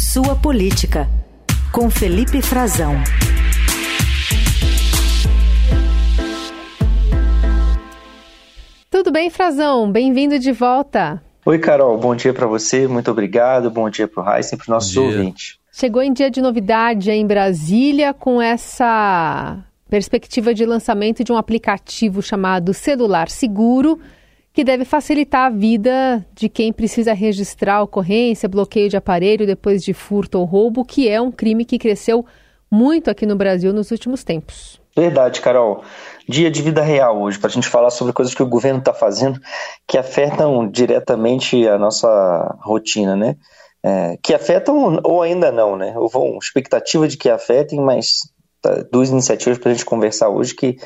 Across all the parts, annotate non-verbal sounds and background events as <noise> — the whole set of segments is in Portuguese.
Sua Política, com Felipe Frazão. Tudo bem, Frazão? Bem-vindo de volta. Oi, Carol. Bom dia para você. Muito obrigado. Bom dia para o Heisen e para os nossos ouvintes. Chegou em dia de novidade em Brasília com essa perspectiva de lançamento de um aplicativo chamado Celular Seguro que deve facilitar a vida de quem precisa registrar ocorrência, bloqueio de aparelho depois de furto ou roubo, que é um crime que cresceu muito aqui no Brasil nos últimos tempos. Verdade, Carol. Dia de vida real hoje, para a gente falar sobre coisas que o governo está fazendo que afetam diretamente a nossa rotina, né? É, que afetam ou ainda não, né? Houve uma expectativa de que afetem, mas tá, duas iniciativas para a gente conversar hoje que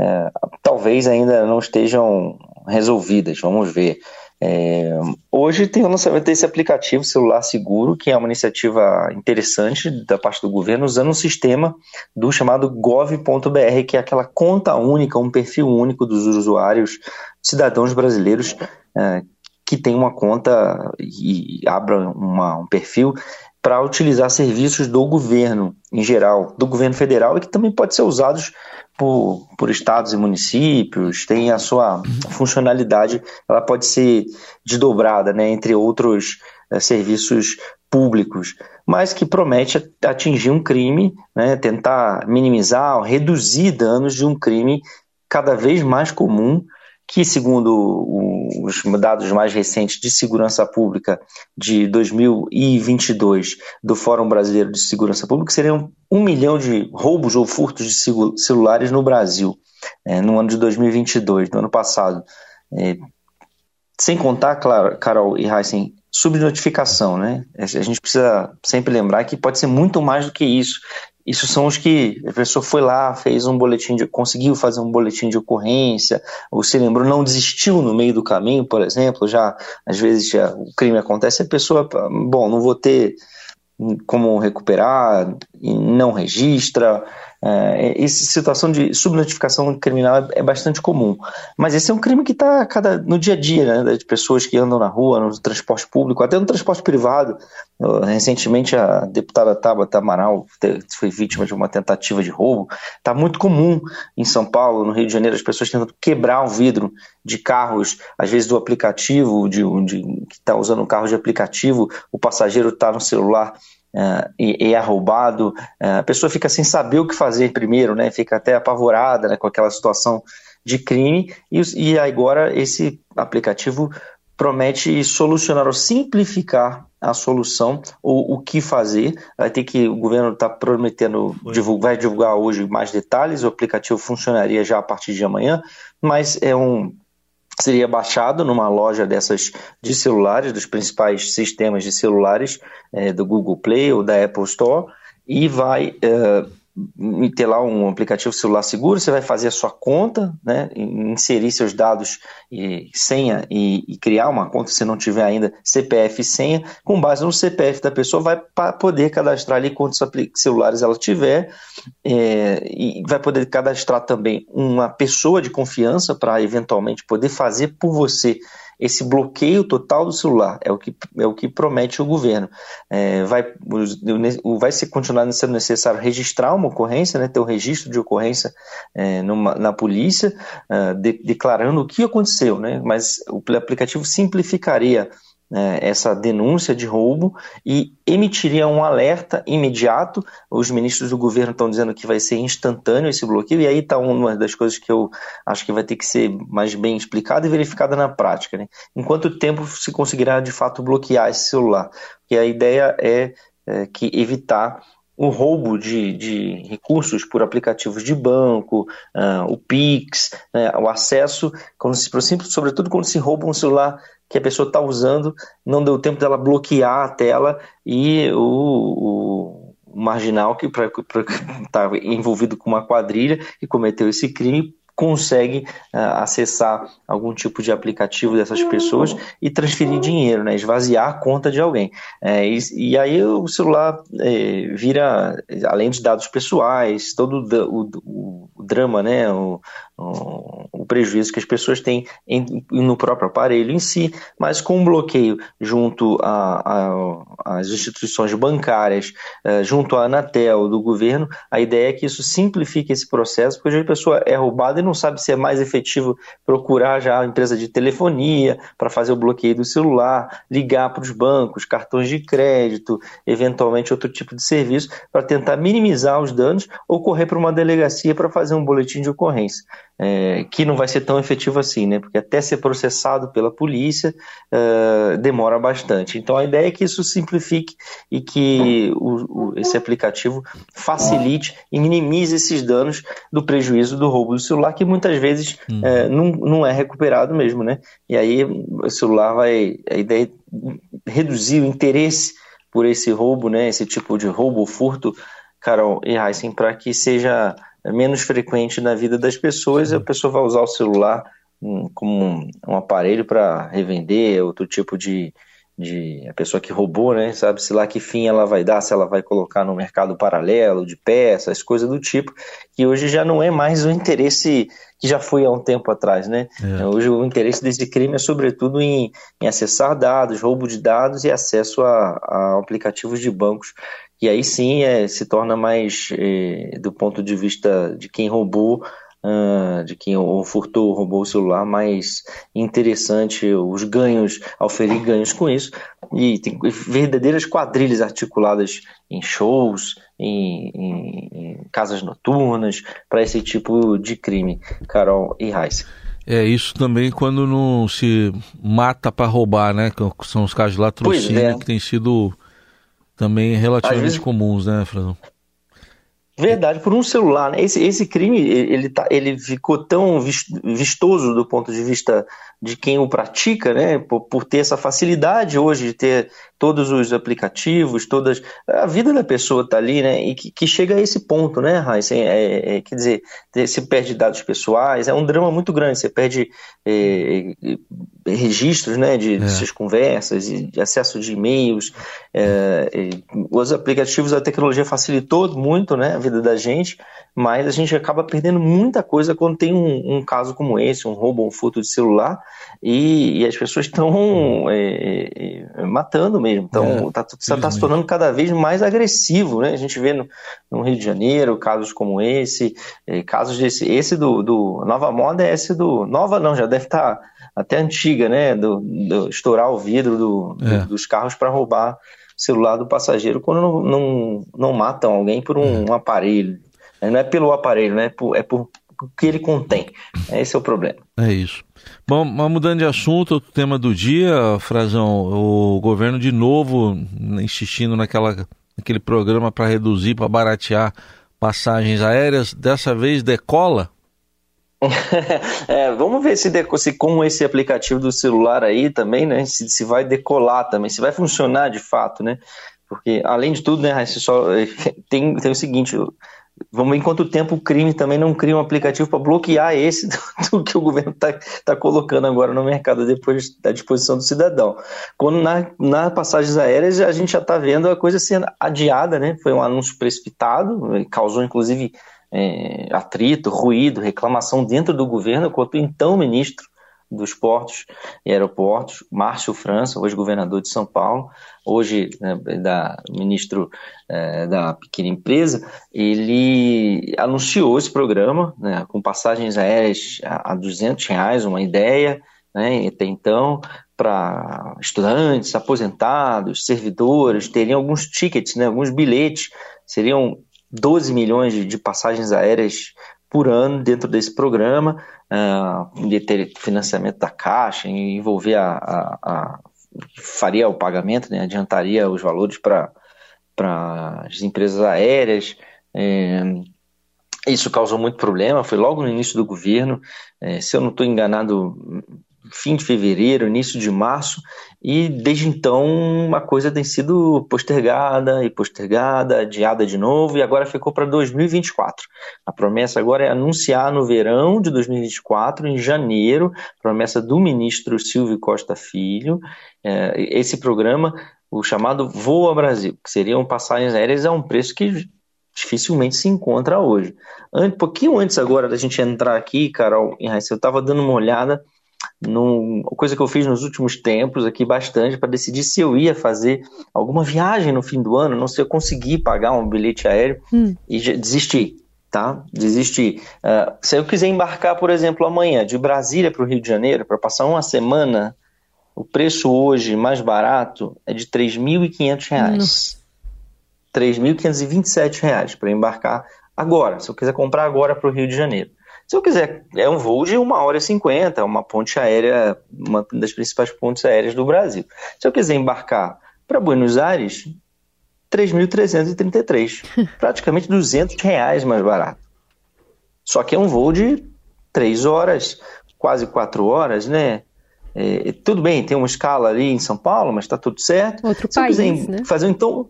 é, talvez ainda não estejam resolvidas, vamos ver. É, hoje tem o lançamento desse aplicativo Celular Seguro, que é uma iniciativa interessante da parte do governo, usando um sistema do chamado gov.br, que é aquela conta única, um perfil único dos usuários, cidadãos brasileiros é, que tem uma conta e abra uma, um perfil para utilizar serviços do governo em geral, do governo federal e que também pode ser usados por, por estados e municípios, tem a sua funcionalidade, ela pode ser desdobrada né, entre outros é, serviços públicos, mas que promete atingir um crime, né, tentar minimizar, reduzir danos de um crime cada vez mais comum que, segundo os dados mais recentes de segurança pública de 2022 do Fórum Brasileiro de Segurança Pública, seriam um milhão de roubos ou furtos de celulares no Brasil, é, no ano de 2022, no ano passado. É, sem contar, claro, Carol e Heisen, subnotificação, né? A gente precisa sempre lembrar que pode ser muito mais do que isso. Isso são os que a pessoa foi lá, fez um boletim de, conseguiu fazer um boletim de ocorrência, ou se lembrou, não desistiu no meio do caminho, por exemplo, já às vezes já, o crime acontece, a pessoa, bom, não vou ter como recuperar, não registra, é, essa situação de subnotificação criminal é, é, bastante comum. Mas esse é um crime que está no dia a dia, né, de pessoas que andam na rua, no transporte público, até no transporte privado. Recentemente, a deputada Tabata Amaral foi vítima de uma tentativa de roubo. Está muito comum em São Paulo, no Rio de Janeiro, as pessoas tentando quebrar o vidro de carros, às vezes do aplicativo, de, de que está usando um carro de aplicativo, o passageiro está no celular Uh, e, e, é roubado, uh, a pessoa fica sem saber o que fazer primeiro, né? Fica até apavorada né, com aquela situação de crime, e, e agora esse aplicativo promete solucionar ou simplificar a solução ou o que fazer. Vai ter que o governo está prometendo divulgar, vai divulgar hoje mais detalhes. O aplicativo funcionaria já a partir de amanhã, mas é um seria baixado numa loja dessas de celulares, dos principais sistemas de celulares é, do Google Play ou da Apple Store, e vai é, ter lá um aplicativo celular seguro, você vai fazer a sua conta, né, inserir seus dados e senha e, e, criar uma conta se não tiver ainda CPF e senha, com base no CPF da pessoa vai poder cadastrar ali quantos celulares ela tiver é, e vai poder cadastrar também uma pessoa de confiança para eventualmente poder fazer por você esse bloqueio total do celular é o que, é o que promete o governo. É, vai, vai ser continuar sendo necessário registrar uma ocorrência, né, ter o um registro de ocorrência é, numa, na polícia, uh, de, declarando o que aconteceu, né, mas o aplicativo simplificaria essa denúncia de roubo e emitiria um alerta imediato. Os ministros do governo estão dizendo que vai ser instantâneo esse bloqueio, e aí está uma das coisas que eu acho que vai ter que ser mais bem explicada e verificada na prática. Né? Em quanto tempo se conseguirá de fato bloquear esse celular? Porque a ideia é, é que evitar o roubo de, de, recursos por aplicativos de banco, uh, o Pix, né, o acesso, quando se, sobretudo quando se rouba um celular que a pessoa está usando, não deu tempo dela bloquear a tela e o, o marginal que está <laughs> envolvido com uma quadrilha e cometeu esse crime consegue uh, acessar algum tipo de aplicativo dessas pessoas e transferir dinheiro, né, esvaziar a conta de alguém. É, e, e, aí o celular é, vira, além de dados pessoais, todo o, o, o drama, né, o, o, prejuízo que as pessoas têm em, no próprio aparelho em si, mas com um bloqueio junto às instituições bancárias, uh, junto à Anatel, do governo, a ideia é que isso simplifique esse processo, porque a pessoa é roubada e não sabe se é mais efetivo procurar já a empresa de telefonia para fazer o bloqueio do celular, ligar para os bancos, cartões de crédito, eventualmente outro tipo de serviço, para tentar minimizar os danos ou correr para uma delegacia para fazer um boletim de ocorrência é, que não vai ser tão efetivo assim, né? Porque até ser processado pela polícia uh, demora bastante. Então a ideia é que isso simplifique e que o, o, esse aplicativo facilite e minimize esses danos do prejuízo do roubo do celular, que muitas vezes hum. é, não, não é recuperado mesmo, né? E aí o celular vai. A ideia é reduzir o interesse por esse roubo, né? Esse tipo de roubo ou furto, Carol e Heisen, para que seja menos frequente na vida das pessoas, a pessoa vai usar o celular hum, como um, um aparelho para revender, outro tipo de, de a pessoa que roubou, né? Sabe se lá que fim ela vai dar, se ela vai colocar no mercado paralelo de peças, coisas do tipo, que hoje já não é mais o interesse que já foi há um tempo atrás, né? É. Hoje o interesse desse crime é sobretudo em, em acessar dados, roubo de dados e acesso a, a aplicativos de bancos e aí sim é, se torna mais, é, do ponto de vista de quem roubou, uh, de quem ou furtou, roubou o celular, mais interessante os ganhos, oferir ganhos com isso. E tem verdadeiras quadrilhas articuladas em shows, em, em, em casas noturnas, para esse tipo de crime, Carol e Raíssa. É isso também quando não se mata para roubar, né? São os casos de latrocínio é. que tem sido também relativamente vezes... comuns, né, Frazão? Verdade, por um celular. Né? Esse, esse crime ele, tá, ele ficou tão vistoso do ponto de vista de quem o pratica, né? Por, por ter essa facilidade hoje de ter todos os aplicativos, todas a vida da pessoa está ali, né? E que, que, chega a esse ponto, né, Raíssa? É, é, quer dizer, você perde dados pessoais, é um drama muito grande. Você perde é, é registros, né, de, de, é. suas conversas, de acesso de e-mails. É, os aplicativos, a tecnologia facilitou muito, né, a vida da gente, mas a gente acaba perdendo muita coisa quando tem um, um caso como esse, um roubo, um furto de celular, e, e as pessoas estão matando mesmo mesmo. Então, está é, tá, tá se tornando cada vez mais agressivo, né? A gente vê no, no Rio de Janeiro casos como esse, eh, casos desse, esse do, do, Nova Moda é esse do, nova não, já deve estar tá até antiga, né? Do, do estourar o vidro do, é. dos carros para roubar o celular do passageiro quando não, não, não matam alguém por um, um é. aparelho. Não é pelo aparelho, né? É por, é por que ele contém. Esse é o problema. É isso. Bom, mas mudando de assunto, o tema do dia, Frazão, o governo de novo insistindo naquela, naquele programa para reduzir, para baratear passagens aéreas, dessa vez decola? <laughs> é, vamos ver se, se, com esse aplicativo do celular aí também, né, se, se vai decolar também, se vai funcionar de fato, né? Porque além de tudo, né, só <laughs> tem, tem o seguinte, Vamos ver em quanto tempo o crime também não cria um aplicativo para bloquear esse <laughs> do, do, que o governo está tá colocando agora no mercado depois da disposição do cidadão. Quando na, na passagens aéreas a gente já está vendo a coisa sendo adiada, né? Foi um anúncio precipitado, causou inclusive é, atrito, ruído, reclamação dentro do governo, quanto então ministro dos portos e aeroportos, Márcio França, hoje governador de São Paulo, hoje né, da ministro é, da pequena empresa, ele anunciou esse programa né, com passagens aéreas a, a 200 reais, uma ideia, né, até então, para estudantes, aposentados, servidores, teriam alguns tickets, né, alguns bilhetes, seriam 12 milhões de, de passagens aéreas por ano dentro desse programa, uh, de ter financiamento da Caixa, envolver a, a, a faria o pagamento, né, adiantaria os valores para as empresas aéreas. É, isso causou muito problema, foi logo no início do governo. É, se eu não estou enganado, fim de fevereiro, início de março, e desde então a coisa tem sido postergada e postergada, adiada de novo, e agora ficou para 2024. A promessa agora é anunciar no verão de 2024, em janeiro, promessa do ministro Silvio Costa Filho, é, esse programa, o chamado Voa Brasil, que seriam passagens aéreas a um preço que dificilmente se encontra hoje. Um pouquinho antes agora da gente entrar aqui, Carol, eu estava dando uma olhada numa coisa que eu fiz nos últimos tempos aqui bastante para decidir se eu ia fazer alguma viagem no fim do ano, não sei, eu consegui pagar um bilhete aéreo hum. e desisti, tá? Desisti. Uh, se eu quiser embarcar, por exemplo, amanhã de Brasília para o Rio de Janeiro para passar uma semana, o preço hoje mais barato é de R$ 3.500. R$ 3.527 para embarcar agora, se eu quiser comprar agora para o Rio de Janeiro. Se eu quiser, é um voo de 1 hora e 50, uma ponte aérea, uma das principais pontes aéreas do Brasil. Se eu quiser embarcar para Buenos Aires, 3.333, <laughs> praticamente 200 reais mais barato. Só que é um voo de 3 horas, quase 4 horas, né? É, tudo bem, tem uma escala ali em São Paulo, mas está tudo certo. Outro Se país, eu quiser né? fazer então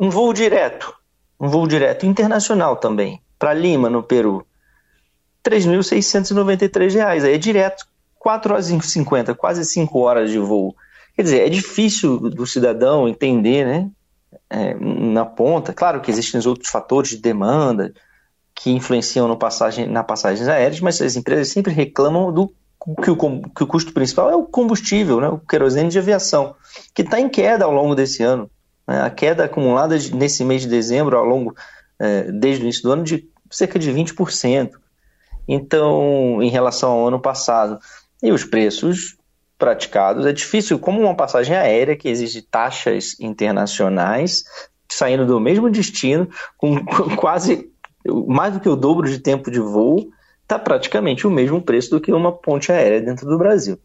um voo direto, um voo direto internacional também, para Lima, no Peru, R$ 3.693. Aí é direto, 4 horas e 50, quase 5 horas de voo. Quer dizer, é difícil do cidadão entender, né? É, na ponta. Claro que existem outros fatores de demanda que influenciam no passagem, na passagens aéreas, mas as empresas sempre reclamam do que o, que o custo principal é o combustível, né? o querosene de aviação, que está em queda ao longo desse ano. Né? A queda acumulada nesse mês de dezembro, ao longo, é, desde o início do ano, de cerca de 20%. Então, em relação ao ano passado. E os preços praticados, é difícil, como uma passagem aérea que exige taxas internacionais, saindo do mesmo destino, com, <laughs> quase mais do que o dobro de tempo de voo, está praticamente o mesmo preço do que uma ponte aérea dentro do Brasil.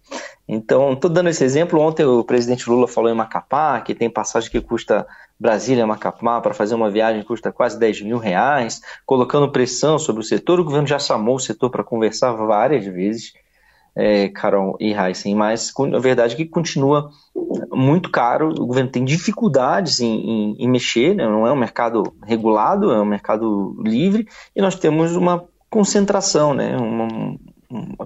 Então, estou dando esse exemplo. Ontem o presidente Lula falou em Macapá, que tem passagem que custa Brasília Macapá para fazer uma viagem custa quase 10 mil reais, colocando pressão sobre o setor. O governo já chamou o setor para conversar várias vezes, é, Carol e Heisen, mas a verdade é que continua muito caro. O governo tem dificuldades em, em, em mexer, né? não é um mercado regulado, é um mercado livre, e nós temos uma concentração, né? uma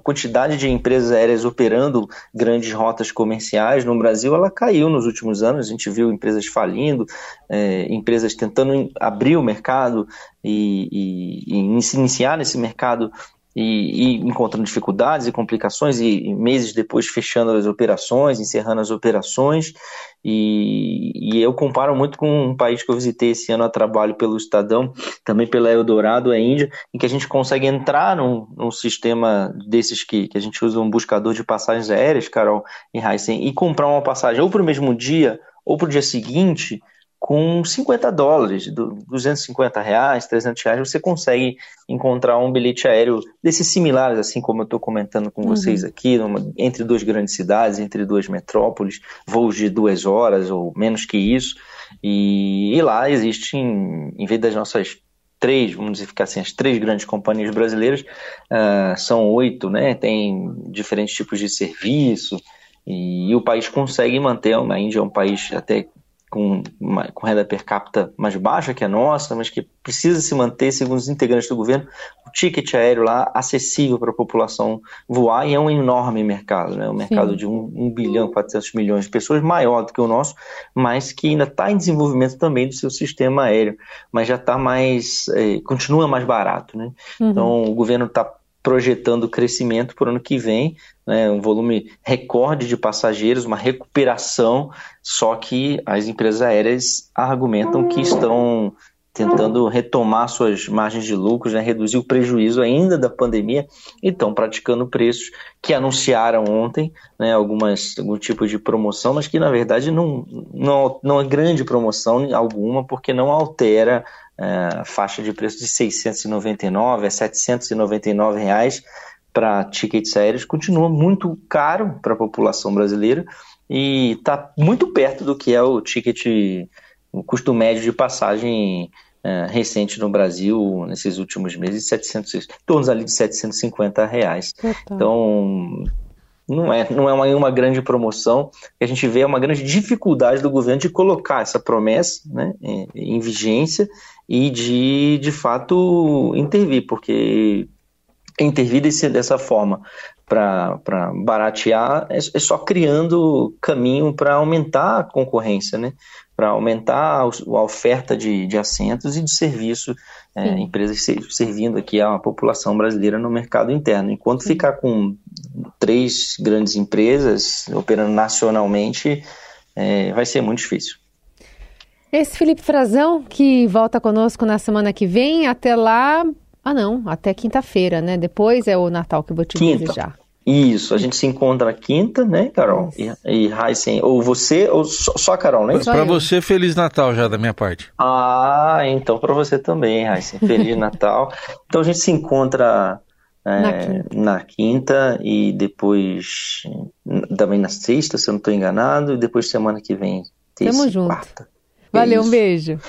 quantidade de empresas aéreas operando grandes rotas comerciais no Brasil, ela caiu nos últimos anos. A gente viu empresas falindo, é, empresas tentando abrir o mercado e, e, e iniciar nesse mercado e, e, encontrando dificuldades e complicações e, meses depois fechando as operações, encerrando as operações. E, e, eu comparo muito com um país que eu visitei esse ano a trabalho pelo Estadão, também pela Eldorado, a Índia, em que a gente consegue entrar num, num sistema desses que, que a gente usa um buscador de passagens aéreas, Carol e Heisen, e comprar uma passagem ou para o mesmo dia ou para o dia seguinte com 50 dólares, 250 reais, 300 reais, você consegue encontrar um bilhete aéreo desses similares, assim como eu estou comentando com uhum. vocês aqui, numa, entre duas grandes cidades, entre duas metrópoles, voos de duas horas ou menos que isso, e, e lá existem, em vez das nossas três, vamos dizer assim, as três grandes companhias brasileiras, uh, são oito, né, tem diferentes tipos de serviço, e, e o país consegue manter, a Índia é um país até com, uma, com renda per capita mais baixa que a nossa, mas que precisa se manter, segundo os integrantes do governo, o ticket aéreo lá acessível para a população voar e é um enorme mercado, né? um mercado Sim. de 1, 1 bilhão 400 milhões de pessoas, maior do que o nosso, mas que ainda está em desenvolvimento também do seu sistema aéreo, mas já está mais, é, continua mais barato. Né? Uhum. Então o governo está projetando crescimento para o ano que vem, né, um volume recorde de passageiros, uma recuperação, só que as empresas aéreas argumentam que estão tentando retomar suas margens de lucros, né, reduzir o prejuízo ainda da pandemia e estão praticando preços que anunciaram ontem, né, algumas, algum tipo de promoção, mas que na verdade não, não, não é grande promoção alguma, porque não altera é, faixa de preço de 699 a 799 reais para tickets aéreos continua muito caro para a população brasileira e está muito perto do que é o ticket, o custo médio de passagem é, recente no Brasil nesses últimos meses, 700, tornos ali de 750 reais. Então não é, não é uma, uma grande promoção. A gente vê uma grande dificuldade do governo de colocar essa promessa né, em, em vigência e de, de fato, intervir, porque intervir desse, dessa forma para baratear é, é, só criando caminho para aumentar a concorrência, né? para aumentar a oferta de, de assentos e de serviço, é, empresas servindo aqui a população brasileira no mercado interno. Enquanto Sim. ficar com três grandes empresas operando nacionalmente, é, vai ser muito difícil. Esse Felipe Frazão, que volta conosco na semana que vem, até lá. Ah, não, até quinta-feira, né? Depois é o Natal que eu vou te Quinta. desejar. Isso, a gente se encontra na quinta, né, Carol? Isso. E, e Heisen, ou você, ou só, só a Carol, né? Para você, Feliz Natal já da minha parte. Ah, então para você também, Heisen. Feliz <laughs> Natal. Então a gente se encontra é, na, quinta. na, quinta. e depois também na sexta, se eu não estou enganado, e depois semana que vem. Terça, Tamo junto. Quarta. Valeu, um beijo.